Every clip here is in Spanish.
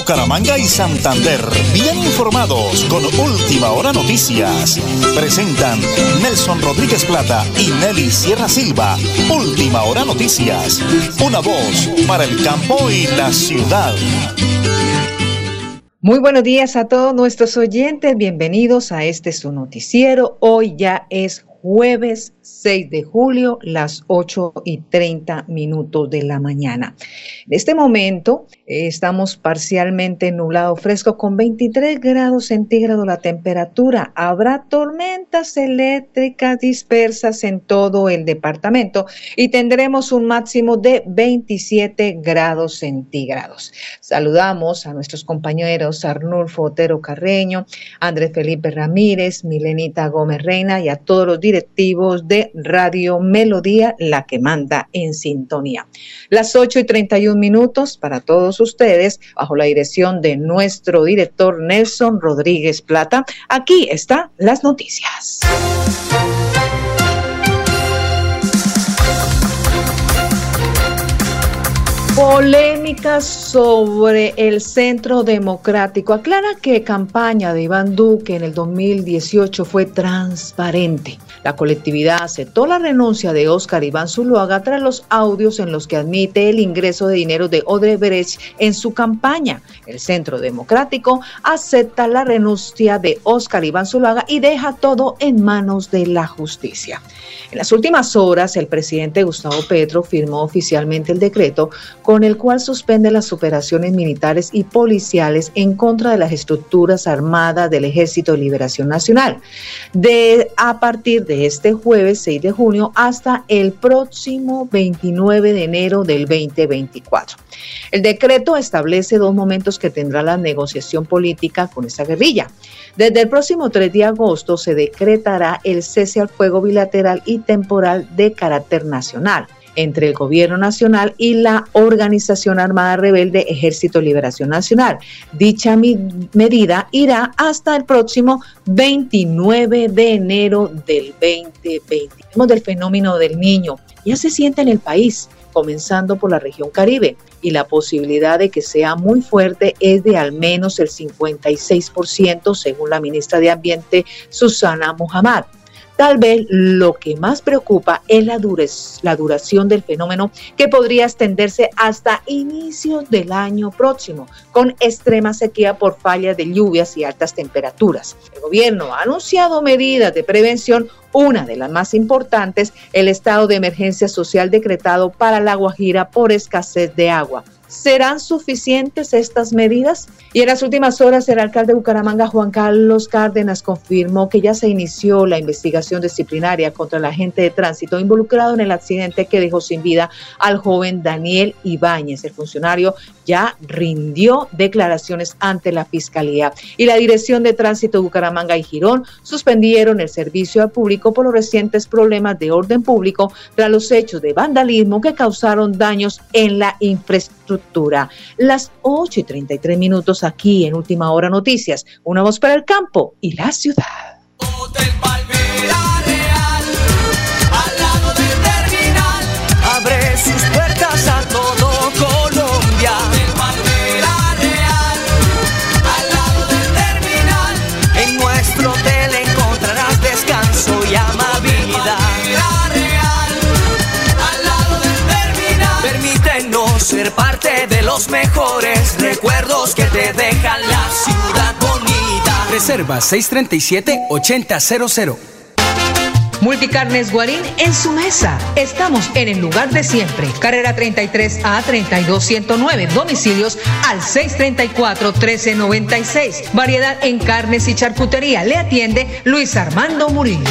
Bucaramanga y Santander, bien informados con Última Hora Noticias. Presentan Nelson Rodríguez Plata y Nelly Sierra Silva. Última Hora Noticias. Una voz para el campo y la ciudad. Muy buenos días a todos nuestros oyentes, bienvenidos a este su noticiero. Hoy ya es jueves 6 de julio, las 8 y 30 minutos de la mañana. En este momento eh, estamos parcialmente nublado fresco con 23 grados centígrados la temperatura. Habrá tormentas eléctricas dispersas en todo el departamento y tendremos un máximo de 27 grados centígrados. Saludamos a nuestros compañeros Arnulfo Otero Carreño, Andrés Felipe Ramírez, Milenita Gómez Reina y a todos los directivos de Radio Melodía, la que manda en sintonía. Las 8 y 31 minutos para todos ustedes, bajo la dirección de nuestro director Nelson Rodríguez Plata. Aquí están las noticias. Sobre el Centro Democrático. Aclara que campaña de Iván Duque en el 2018 fue transparente. La colectividad aceptó la renuncia de Óscar Iván Zuluaga tras los audios en los que admite el ingreso de dinero de Odebrecht en su campaña. El Centro Democrático acepta la renuncia de Óscar Iván Zuluaga y deja todo en manos de la justicia. En las últimas horas, el presidente Gustavo Petro firmó oficialmente el decreto con el cual suspende las operaciones militares y policiales en contra de las estructuras armadas del Ejército de Liberación Nacional. De, a partir de este jueves 6 de junio hasta el próximo 29 de enero del 2024. El decreto establece dos momentos que tendrá la negociación política con esa guerrilla. Desde el próximo 3 de agosto se decretará el cese al fuego bilateral y temporal de carácter nacional entre el Gobierno Nacional y la Organización Armada Rebelde Ejército Liberación Nacional. Dicha medida irá hasta el próximo 29 de enero del 2020. del fenómeno del niño. Ya se siente en el país comenzando por la región Caribe, y la posibilidad de que sea muy fuerte es de al menos el 56%, según la ministra de Ambiente, Susana Muhammad. Tal vez lo que más preocupa es la, la duración del fenómeno que podría extenderse hasta inicios del año próximo, con extrema sequía por fallas de lluvias y altas temperaturas. El gobierno ha anunciado medidas de prevención una de las más importantes, el estado de emergencia social decretado para la Guajira por escasez de agua. ¿Serán suficientes estas medidas? Y en las últimas horas, el alcalde de Bucaramanga, Juan Carlos Cárdenas, confirmó que ya se inició la investigación disciplinaria contra el agente de tránsito involucrado en el accidente que dejó sin vida al joven Daniel Ibáñez. El funcionario ya rindió declaraciones ante la Fiscalía. Y la Dirección de Tránsito Bucaramanga y Girón suspendieron el servicio al público por los recientes problemas de orden público tras los hechos de vandalismo que causaron daños en la infraestructura las 8 y 33 minutos aquí en Última Hora Noticias. Una voz para el campo y la ciudad. Hotel Palmera ser parte de los mejores recuerdos que te dejan la ciudad bonita. Reserva 637-8000. Multicarnes Guarín en su mesa. Estamos en el lugar de siempre. Carrera 33 a 32109. Domicilios al 634 1396. Variedad en carnes y charcutería. Le atiende Luis Armando Murillo.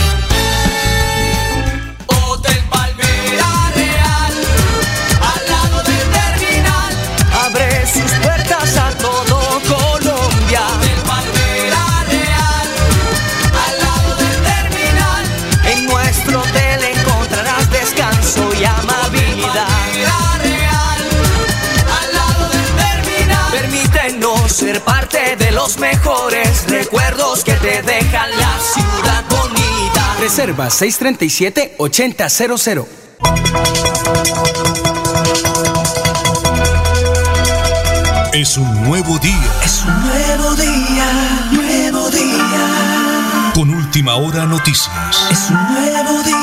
Reserva 637-8000. Es un nuevo día. Es un nuevo día, nuevo día. Con última hora noticias. Es un nuevo día,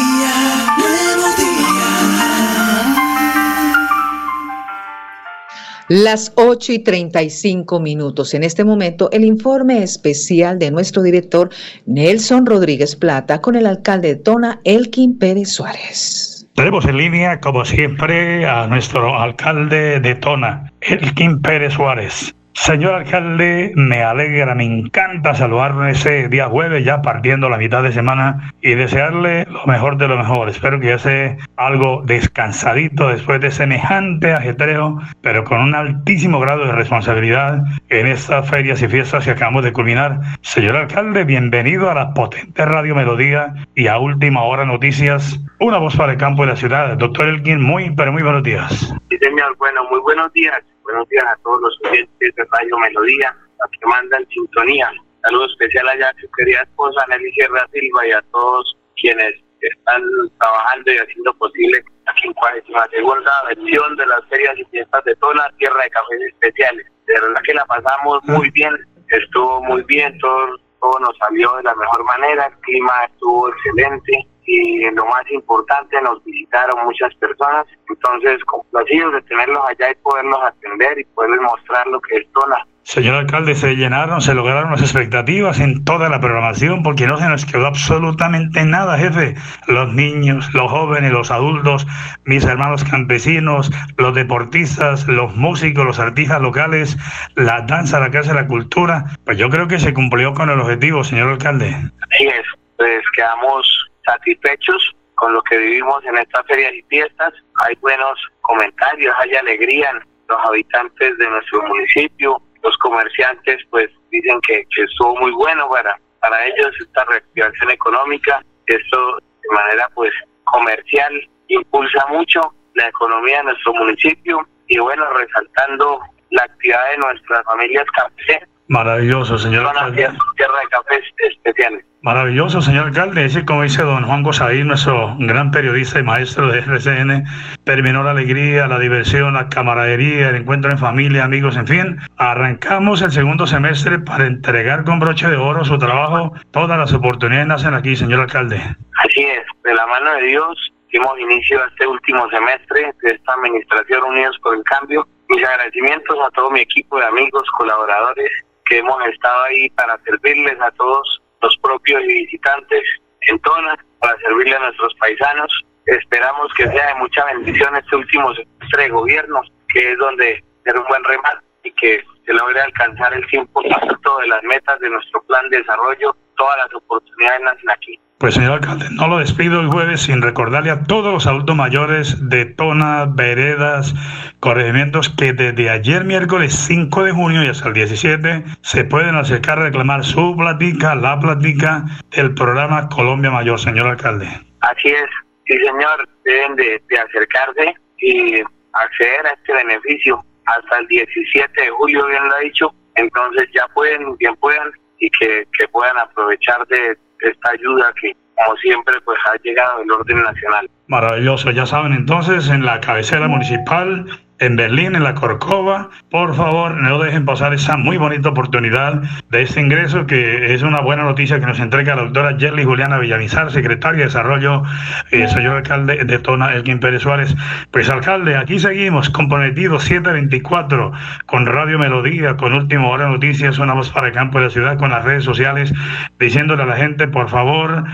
Las 8 y 35 minutos. En este momento, el informe especial de nuestro director Nelson Rodríguez Plata con el alcalde de Tona, Elkin Pérez Suárez. Tenemos en línea, como siempre, a nuestro alcalde de Tona, Elkin Pérez Suárez. Señor alcalde, me alegra, me encanta saludarlo ese día jueves, ya partiendo la mitad de semana, y desearle lo mejor de lo mejor. Espero que ya sea algo descansadito después de semejante ajetreo, pero con un altísimo grado de responsabilidad en estas ferias y fiestas que acabamos de culminar. Señor alcalde, bienvenido a la potente Radio Melodía y a Última Hora Noticias, una voz para el campo de la ciudad. Doctor Elkin, muy, pero muy buenos días. Sí, señor, bueno, muy buenos días. Buenos días a todos los oyentes de Radio Melodía, a que mandan sintonía. Saludo especial allá a su querida esposa Nelly Sierra Silva y a todos quienes están trabajando y haciendo posible la 52 segunda versión de las ferias y fiestas de Tona, Tierra de Cafés Especiales. De verdad que la pasamos muy bien, estuvo muy bien, todo, todo nos salió de la mejor manera, el clima estuvo excelente y lo más importante, nos visitaron muchas personas, entonces complacidos de tenerlos allá y poderlos atender y poderles mostrar lo que es Tona. Señor alcalde, se llenaron, se lograron las expectativas en toda la programación porque no se nos quedó absolutamente nada, jefe. Los niños, los jóvenes, los adultos, mis hermanos campesinos, los deportistas, los músicos, los artistas locales, la danza, la casa, la cultura. Pues yo creo que se cumplió con el objetivo, señor alcalde. Así es, pues quedamos satisfechos con lo que vivimos en estas ferias y fiestas. Hay buenos comentarios, hay alegría en los habitantes de nuestro municipio. Los comerciantes pues dicen que, estuvo muy bueno para, para ellos esta reactivación económica. Esto de manera pues comercial impulsa mucho la economía de nuestro municipio y bueno, resaltando la actividad de nuestras familias campesinas. Maravilloso, señor alcalde. Tierra de cafés especiales. Maravilloso, señor alcalde. Ese, como dice don Juan Gosaí, nuestro gran periodista y maestro de RCN, terminó la alegría, la diversión, la camaradería, el encuentro en familia, amigos, en fin. Arrancamos el segundo semestre para entregar con broche de oro su trabajo. Todas las oportunidades nacen aquí, señor alcalde. Así es, de la mano de Dios dimos inicio a este último semestre de esta administración Unidos por el Cambio. Mis agradecimientos a todo mi equipo de amigos, colaboradores que hemos estado ahí para servirles a todos los propios y visitantes en Tona, para servirle a nuestros paisanos. Esperamos que sea de mucha bendición este último semestre de gobierno, que es donde ser un buen remate y que se logre alcanzar el 100% de las metas de nuestro plan de desarrollo. Todas las oportunidades nacen aquí. Pues señor alcalde, no lo despido el jueves sin recordarle a todos los adultos mayores de Tona, Veredas, corregimientos que desde ayer miércoles 5 de junio y hasta el 17 se pueden acercar a reclamar su platica, la platica del programa Colombia Mayor, señor alcalde. Así es, sí señor, deben de, de acercarse y acceder a este beneficio hasta el 17 de julio, bien lo ha dicho, entonces ya pueden, bien puedan y que, que puedan aprovechar de esta ayuda que como siempre pues ha llegado del orden nacional. Maravilloso, ya saben entonces en la cabecera municipal, en Berlín, en la Corcova, por favor no dejen pasar esa muy bonita oportunidad de este ingreso que es una buena noticia que nos entrega la doctora Yerly Juliana Villamizar, secretaria de Desarrollo, eh, señor alcalde de Tona, Elkin Pérez Suárez. Pues alcalde, aquí seguimos comprometidos 724 con Radio Melodía, con Último Hora Noticias, voz para el campo de la ciudad, con las redes sociales, diciéndole a la gente, por favor,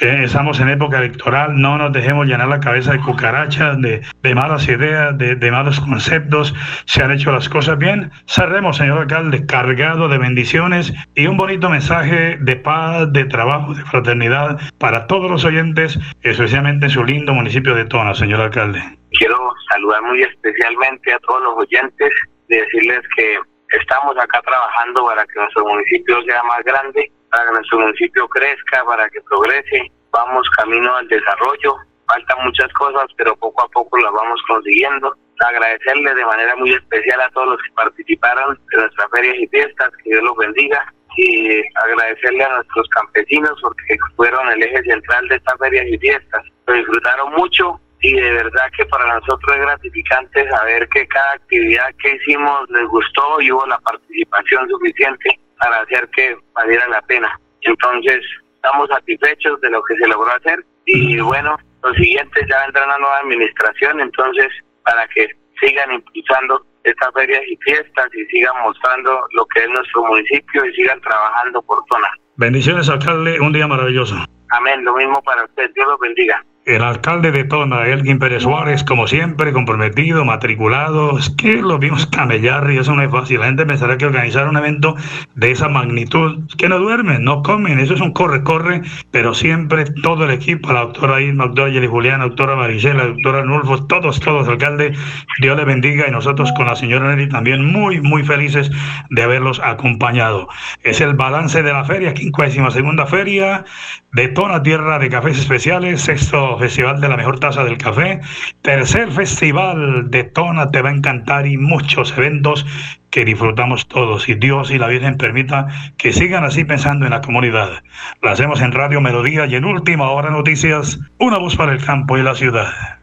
eh, estamos en época electoral, no nos dejemos llenar la cabeza de cucarachas, de, de malas ideas, de, de malos conceptos, se han hecho las cosas bien. Cerremos, señor alcalde, cargado de bendiciones y un bonito mensaje de paz, de trabajo, de fraternidad para todos los oyentes, especialmente en su lindo municipio de Tona, señor alcalde. Quiero saludar muy especialmente a todos los oyentes, decirles que estamos acá trabajando para que nuestro municipio sea más grande, para que nuestro municipio crezca, para que progrese. Vamos camino al desarrollo. Faltan muchas cosas, pero poco a poco las vamos consiguiendo. Agradecerle de manera muy especial a todos los que participaron de nuestras ferias y fiestas, que Dios los bendiga, y agradecerle a nuestros campesinos porque fueron el eje central de estas ferias y fiestas. Lo disfrutaron mucho y de verdad que para nosotros es gratificante saber que cada actividad que hicimos les gustó y hubo la participación suficiente para hacer que valiera la pena. Entonces, estamos satisfechos de lo que se logró hacer y bueno, los siguientes ya vendrán a nueva administración, entonces para que sigan impulsando estas ferias y fiestas y sigan mostrando lo que es nuestro municipio y sigan trabajando por zona. Bendiciones, alcalde, un día maravilloso. Amén, lo mismo para usted, Dios los bendiga. El alcalde de Tona, Elgin Pérez Suárez, como siempre, comprometido, matriculado. Es que lo vimos camellar y eso no es fácil. La gente pensará que organizar un evento de esa magnitud, que no duermen, no comen, eso es un corre-corre, pero siempre todo el equipo, la doctora Irma, doctora Yeli la doctora Maricela, la doctora Nulfo, todos, todos, alcalde, Dios le bendiga y nosotros con la señora Nelly también muy, muy felices de haberlos acompañado. Es el balance de la feria, 52 segunda feria de Tona, tierra de cafés especiales, sexto Festival de la Mejor Taza del Café. Tercer Festival de Tona te va a encantar y muchos eventos que disfrutamos todos. Y Dios y la Virgen permita que sigan así pensando en la comunidad. Lo hacemos en Radio Melodía y en Última Hora Noticias, una voz para el campo y la ciudad.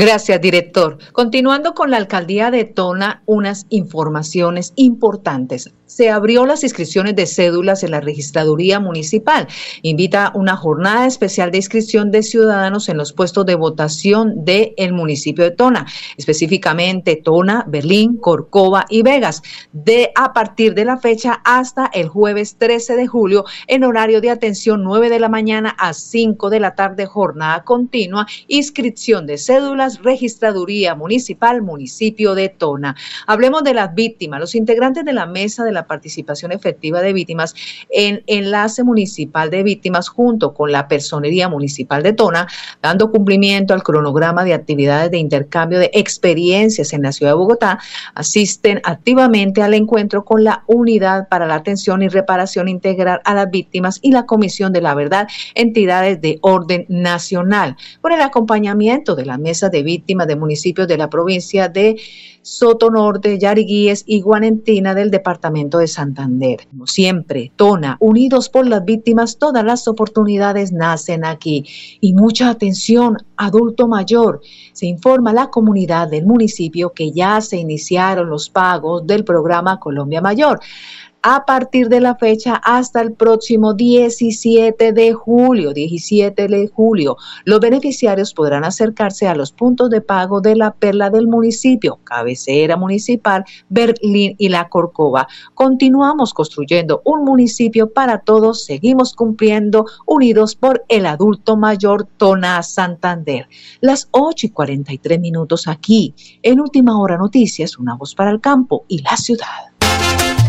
Gracias, director. Continuando con la alcaldía de Tona, unas informaciones importantes se abrió las inscripciones de cédulas en la registraduría municipal. Invita una jornada especial de inscripción de ciudadanos en los puestos de votación del el municipio de Tona, específicamente Tona, Berlín, Corcova y Vegas, de a partir de la fecha hasta el jueves 13 de julio en horario de atención 9 de la mañana a 5 de la tarde, jornada continua, inscripción de cédulas, registraduría municipal, municipio de Tona. Hablemos de las víctimas, los integrantes de la mesa de la participación efectiva de víctimas en Enlace Municipal de Víctimas junto con la Personería Municipal de Tona, dando cumplimiento al cronograma de actividades de intercambio de experiencias en la ciudad de Bogotá, asisten activamente al encuentro con la Unidad para la Atención y Reparación Integral a las Víctimas y la Comisión de la Verdad, entidades de orden nacional, por el acompañamiento de la Mesa de Víctimas de municipios de la provincia de Soto Norte, Yariguíes y Guanentina del departamento de Santander. Como siempre, Tona, unidos por las víctimas, todas las oportunidades nacen aquí. Y mucha atención, adulto mayor. Se informa a la comunidad del municipio que ya se iniciaron los pagos del programa Colombia Mayor a partir de la fecha hasta el próximo 17 de julio, 17 de julio. Los beneficiarios podrán acercarse a los puntos de pago de la perla del municipio, cabecera municipal, Berlín y la Corcova. Continuamos construyendo un municipio para todos, seguimos cumpliendo unidos por el adulto mayor Tona Santander. Las 8 y 43 minutos aquí, en Última Hora Noticias, una voz para el campo y la ciudad.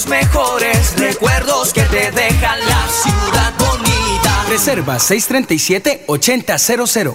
Los mejores recuerdos que te deja la ciudad bonita. Reserva 637-8000.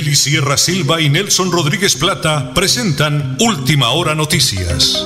Nelly Sierra Silva y Nelson Rodríguez Plata presentan Última Hora Noticias.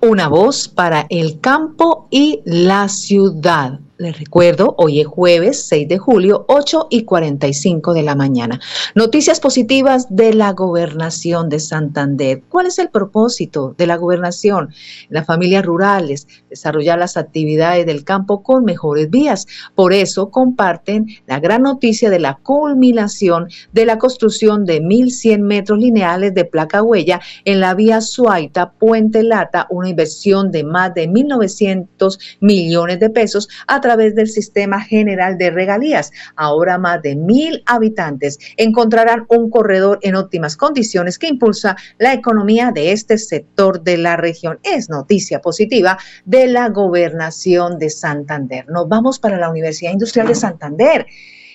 Una voz para el campo y la ciudad. Les recuerdo, hoy es jueves 6 de julio, 8 y 45 de la mañana. Noticias positivas de la gobernación de Santander. ¿Cuál es el propósito de la gobernación? Las familias rurales, desarrollar las actividades del campo con mejores vías. Por eso comparten la gran noticia de la culminación de la construcción de 1.100 metros lineales de placa huella en la vía Suaita, Puente Lata, una inversión de más de 1.900 millones de pesos a través del Sistema General de Regalías. Ahora más de mil habitantes encontrarán un corredor en óptimas condiciones que impulsa la economía de este sector de la región. Es noticia positiva de la gobernación de Santander. Nos vamos para la Universidad Industrial de Santander.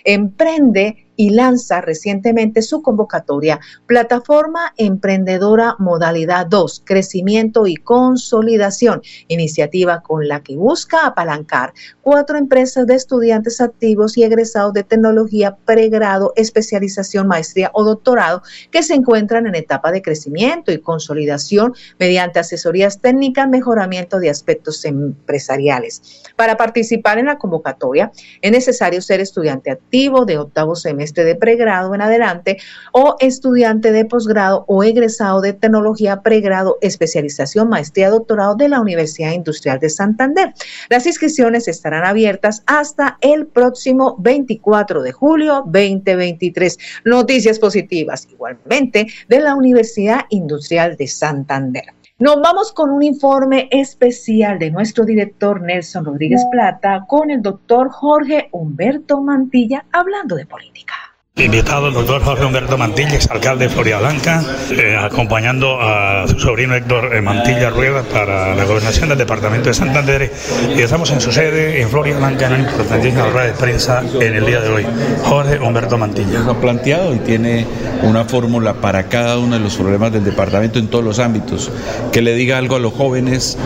Emprende y lanza recientemente su convocatoria Plataforma Emprendedora Modalidad 2, Crecimiento y Consolidación, iniciativa con la que busca apalancar cuatro empresas de estudiantes activos y egresados de tecnología, pregrado, especialización, maestría o doctorado que se encuentran en etapa de crecimiento y consolidación mediante asesorías técnicas, mejoramiento de aspectos empresariales. Para participar en la convocatoria es necesario ser estudiante activo de octavo semestre este de pregrado en adelante o estudiante de posgrado o egresado de tecnología, pregrado, especialización, maestría, doctorado de la Universidad Industrial de Santander. Las inscripciones estarán abiertas hasta el próximo 24 de julio 2023. Noticias positivas igualmente de la Universidad Industrial de Santander. Nos vamos con un informe especial de nuestro director Nelson Rodríguez Plata con el doctor Jorge Humberto Mantilla hablando de política. Invitado el doctor Jorge Humberto Mantilla, exalcalde de Floria Blanca, eh, acompañando a su sobrino Héctor eh, Mantilla Rueda para la gobernación del departamento de Santander. Y estamos en su sede en Floria Blanca en una importantísima rueda de prensa en el día de hoy. Jorge Humberto Mantilla. Lo ha planteado y tiene una fórmula para cada uno de los problemas del departamento en todos los ámbitos. Que le diga algo a los jóvenes,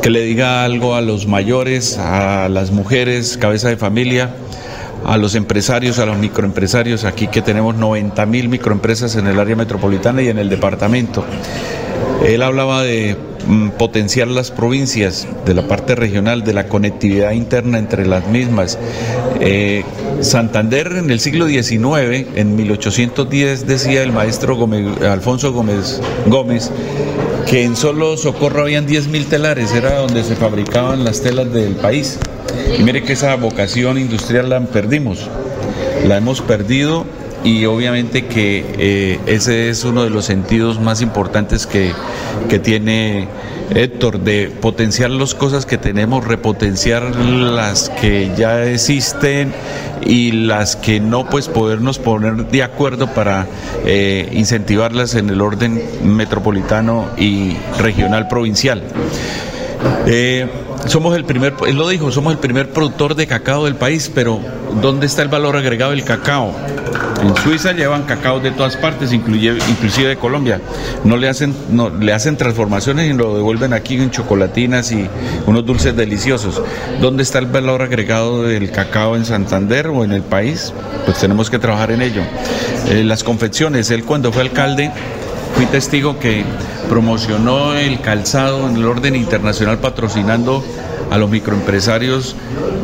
que le diga algo a los mayores, a las mujeres, cabeza de familia a los empresarios, a los microempresarios, aquí que tenemos 90 mil microempresas en el área metropolitana y en el departamento. Él hablaba de mm, potenciar las provincias, de la parte regional, de la conectividad interna entre las mismas. Eh, Santander en el siglo XIX, en 1810, decía el maestro Alfonso Gómez, Gómez que en solo Socorro habían 10.000 telares, era donde se fabricaban las telas del país. Y mire que esa vocación industrial la perdimos, la hemos perdido y obviamente que eh, ese es uno de los sentidos más importantes que, que tiene Héctor, de potenciar las cosas que tenemos, repotenciar las que ya existen y las que no, pues podernos poner de acuerdo para eh, incentivarlas en el orden metropolitano y regional provincial. Eh, somos el primer, él lo dijo, somos el primer productor de cacao del país, pero ¿dónde está el valor agregado del cacao? En Suiza llevan cacao de todas partes, inclusive, inclusive de Colombia. No le hacen, no, le hacen transformaciones y lo devuelven aquí en chocolatinas y unos dulces deliciosos. ¿Dónde está el valor agregado del cacao en Santander o en el país? Pues tenemos que trabajar en ello. Eh, las confecciones, él cuando fue alcalde fui testigo que promocionó el calzado en el orden internacional patrocinando a los microempresarios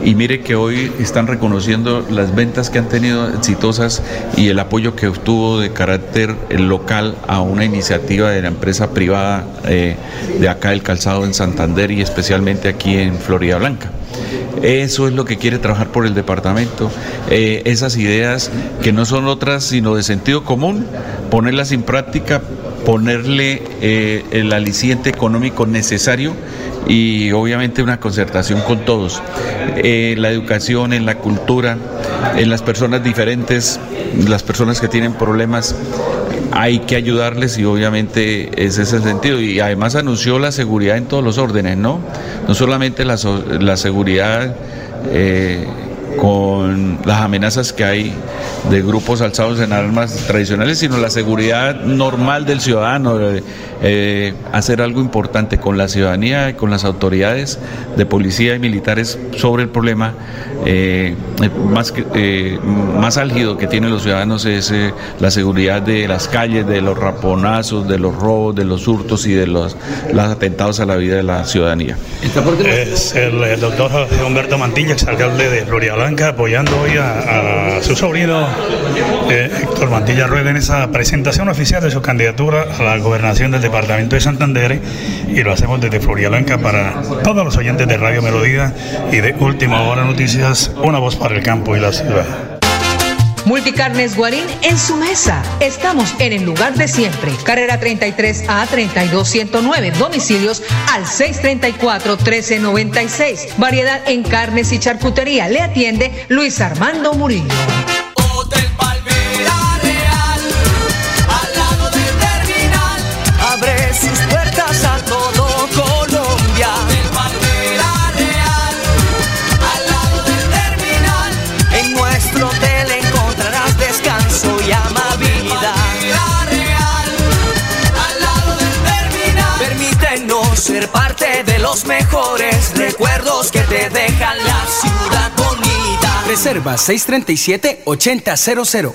y mire que hoy están reconociendo las ventas que han tenido exitosas y el apoyo que obtuvo de carácter local a una iniciativa de la empresa privada eh, de acá el calzado en Santander y especialmente aquí en Florida Blanca. Eso es lo que quiere trabajar por el departamento. Eh, esas ideas que no son otras sino de sentido común, ponerlas en práctica, ponerle eh, el aliciente económico necesario y obviamente una concertación con todos. Eh, la educación, en la cultura, en las personas diferentes, las personas que tienen problemas, hay que ayudarles y obviamente ese es el sentido. Y además anunció la seguridad en todos los órdenes, ¿no? No solamente la, la seguridad. Eh, con las amenazas que hay de grupos alzados en armas tradicionales, sino la seguridad normal del ciudadano, eh, hacer algo importante con la ciudadanía y con las autoridades de policía y militares sobre el problema eh, más, eh, más álgido que tienen los ciudadanos es la seguridad de las calles, de los raponazos, de los robos, de los hurtos y de los, los atentados a la vida de la ciudadanía. Es el, doctor Humberto Mantilla, exalcalde de Floria Blanca, apoyando hoy a, su sobrino Héctor Mantilla Rueda en esa presentación oficial de su candidatura a la gobernación del departamento de Santander y lo hacemos desde Floria Blanca para todos los oyentes de Radio Melodía y de Última Hora Noticias, una voz para el campo y la ciudad. Multicarnes Guarín en su mesa. Estamos en el lugar de siempre. Carrera 33 a 32109. Domicilios al 634 1396. Variedad en carnes y charcutería. Le atiende Luis Armando Murillo. Los mejores recuerdos que te dejan la ciudad bonita. Reserva 637-8000.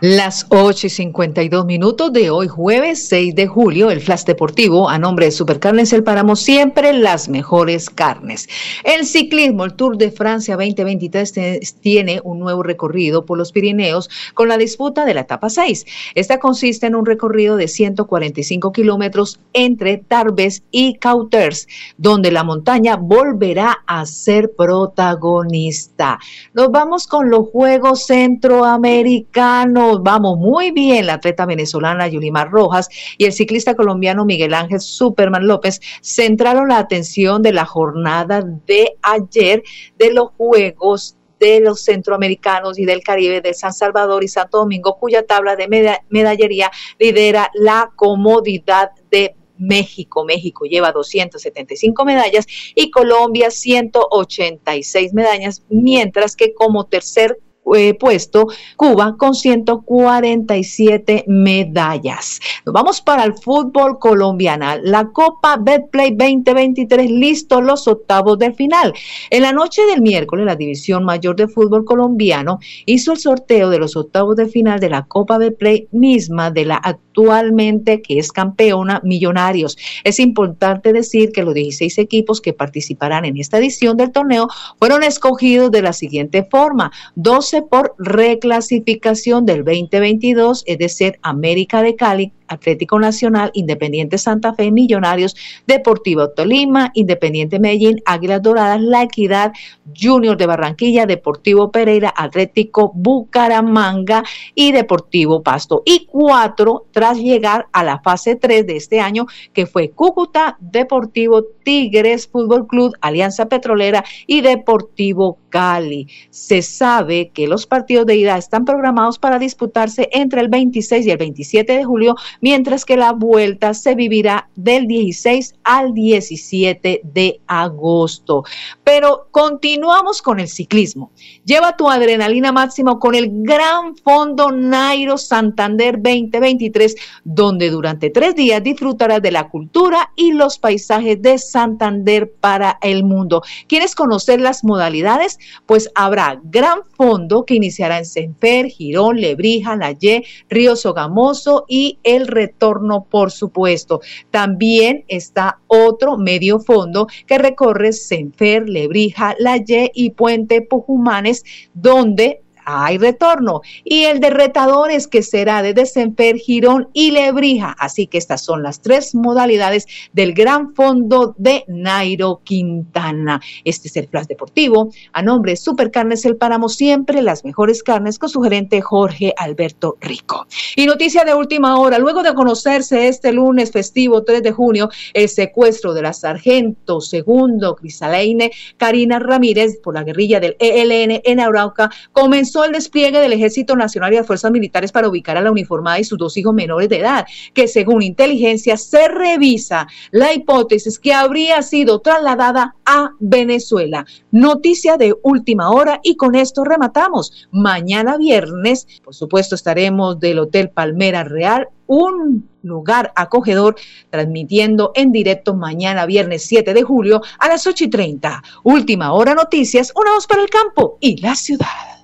Las 8 y 52 minutos de hoy, jueves 6 de julio, el Flash Deportivo, a nombre de Supercarnes El Páramo, siempre las mejores carnes. El ciclismo, el Tour de Francia 2023, tiene un nuevo recorrido por los Pirineos con la disputa de la etapa 6. Esta consiste en un recorrido de 145 kilómetros entre Tarbes y Cauters, donde la montaña volverá a ser protagonista. Nos vamos con los Juegos Centroamericanos vamos muy bien la atleta venezolana Yulimar Rojas y el ciclista colombiano Miguel Ángel Superman López centraron la atención de la jornada de ayer de los Juegos de los centroamericanos y del Caribe de San Salvador y Santo Domingo, cuya tabla de medallería lidera la comodidad de México. México lleva 275 medallas y Colombia 186 medallas, mientras que como tercer eh, puesto Cuba con 147 medallas. Vamos para el fútbol colombiano. La Copa Betplay 2023, listo los octavos del final. En la noche del miércoles, la División Mayor de Fútbol Colombiano hizo el sorteo de los octavos de final de la Copa Betplay misma de la actualmente que es campeona Millonarios. Es importante decir que los 16 equipos que participarán en esta edición del torneo fueron escogidos de la siguiente forma. 12 por reclasificación del 2022, es decir, América de Cali, Atlético Nacional, Independiente Santa Fe, Millonarios, Deportivo Tolima, Independiente Medellín, Águilas Doradas, La Equidad, Junior de Barranquilla, Deportivo Pereira, Atlético Bucaramanga y Deportivo Pasto. Y cuatro tras llegar a la fase 3 de este año, que fue Cúcuta, Deportivo Tigres, Fútbol Club, Alianza Petrolera y Deportivo Cali. Se sabe que los partidos de ida están programados para disputarse entre el 26 y el 27 de julio, mientras que la vuelta se vivirá del 16 al 17 de agosto. Pero continuamos con el ciclismo. Lleva tu adrenalina máximo con el Gran Fondo Nairo Santander 2023, donde durante tres días disfrutarás de la cultura y los paisajes de Santander para el mundo. ¿Quieres conocer las modalidades? Pues habrá Gran Fondo que iniciará en Senfer, Girón, Lebrija, Layé, Río Sogamoso y el retorno, por supuesto. También está otro medio fondo que recorre Senfer, Lebrija, Layé y Puente Pujumanes, donde hay retorno. Y el de retadores que será de Desemper, Girón y Lebrija. Así que estas son las tres modalidades del Gran Fondo de Nairo Quintana. Este es el Flash Deportivo. A nombre de Supercarnes El Páramo, siempre las mejores carnes con su gerente Jorge Alberto Rico. Y noticia de última hora, luego de conocerse este lunes festivo 3 de junio el secuestro de la sargento segundo Crisaleine Karina Ramírez por la guerrilla del ELN en Arauca, comenzó el despliegue del Ejército Nacional y las Fuerzas Militares para ubicar a la uniformada y sus dos hijos menores de edad, que según inteligencia se revisa la hipótesis que habría sido trasladada a Venezuela. Noticia de última hora y con esto rematamos. Mañana viernes, por supuesto, estaremos del Hotel Palmera Real un lugar acogedor, transmitiendo en directo mañana viernes 7 de julio a las 8 y 30. Última hora noticias, una voz para el campo y la ciudad.